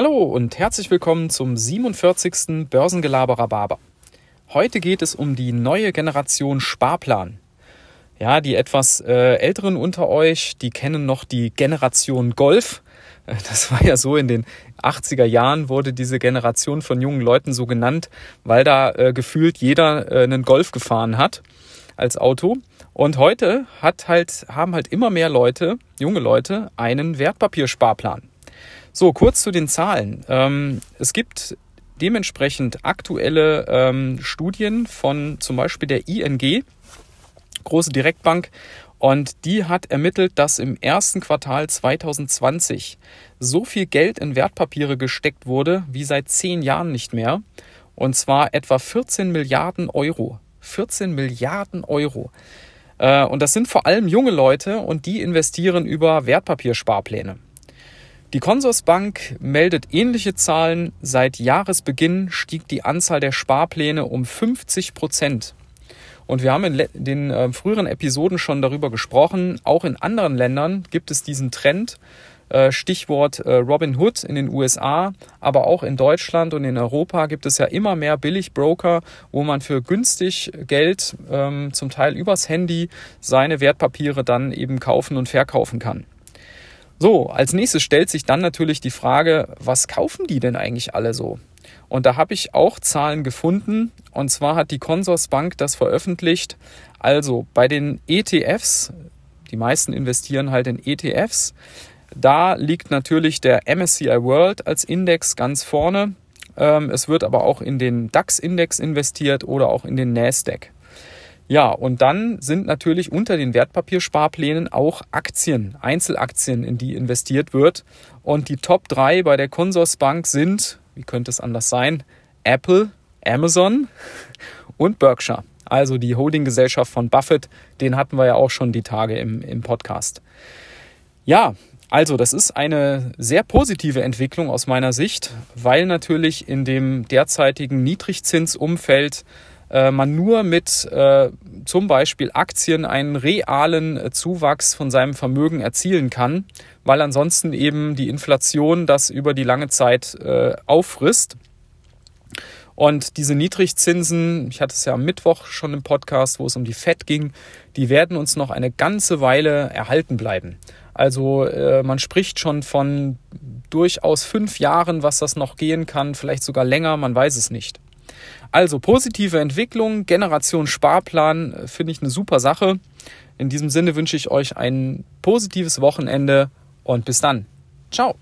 Hallo und herzlich willkommen zum 47. Börsengelaberer Barber. Heute geht es um die neue Generation Sparplan. Ja, die etwas äh, älteren unter euch, die kennen noch die Generation Golf. Das war ja so in den 80er Jahren wurde diese Generation von jungen Leuten so genannt, weil da äh, gefühlt jeder äh, einen Golf gefahren hat als Auto. Und heute hat halt, haben halt immer mehr Leute, junge Leute, einen Wertpapiersparplan. So, kurz zu den Zahlen. Ähm, es gibt dementsprechend aktuelle ähm, Studien von zum Beispiel der ING, große Direktbank, und die hat ermittelt, dass im ersten Quartal 2020 so viel Geld in Wertpapiere gesteckt wurde wie seit zehn Jahren nicht mehr. Und zwar etwa 14 Milliarden Euro. 14 Milliarden Euro. Äh, und das sind vor allem junge Leute und die investieren über Wertpapiersparpläne. Die Consorsbank meldet ähnliche Zahlen. Seit Jahresbeginn stieg die Anzahl der Sparpläne um 50 Prozent. Und wir haben in den äh, früheren Episoden schon darüber gesprochen. Auch in anderen Ländern gibt es diesen Trend. Äh, Stichwort äh, Robin Hood in den USA, aber auch in Deutschland und in Europa gibt es ja immer mehr Billigbroker, wo man für günstig Geld, ähm, zum Teil übers Handy, seine Wertpapiere dann eben kaufen und verkaufen kann. So, als nächstes stellt sich dann natürlich die Frage, was kaufen die denn eigentlich alle so? Und da habe ich auch Zahlen gefunden. Und zwar hat die Consorsbank das veröffentlicht. Also bei den ETFs, die meisten investieren halt in ETFs. Da liegt natürlich der MSCI World als Index ganz vorne. Ähm, es wird aber auch in den DAX-Index investiert oder auch in den NASDAQ. Ja, und dann sind natürlich unter den Wertpapiersparplänen auch Aktien, Einzelaktien, in die investiert wird. Und die Top 3 bei der Consorsbank sind, wie könnte es anders sein, Apple, Amazon und Berkshire. Also die Holdinggesellschaft von Buffett, den hatten wir ja auch schon die Tage im, im Podcast. Ja, also das ist eine sehr positive Entwicklung aus meiner Sicht, weil natürlich in dem derzeitigen Niedrigzinsumfeld äh, man nur mit äh, zum Beispiel Aktien einen realen äh, Zuwachs von seinem Vermögen erzielen kann, weil ansonsten eben die Inflation das über die lange Zeit äh, auffrisst. Und diese Niedrigzinsen, ich hatte es ja am Mittwoch schon im Podcast, wo es um die FED ging, die werden uns noch eine ganze Weile erhalten bleiben. Also äh, man spricht schon von durchaus fünf Jahren, was das noch gehen kann, vielleicht sogar länger, man weiß es nicht. Also positive Entwicklung, Generation Sparplan äh, finde ich eine super Sache. In diesem Sinne wünsche ich euch ein positives Wochenende und bis dann. Ciao.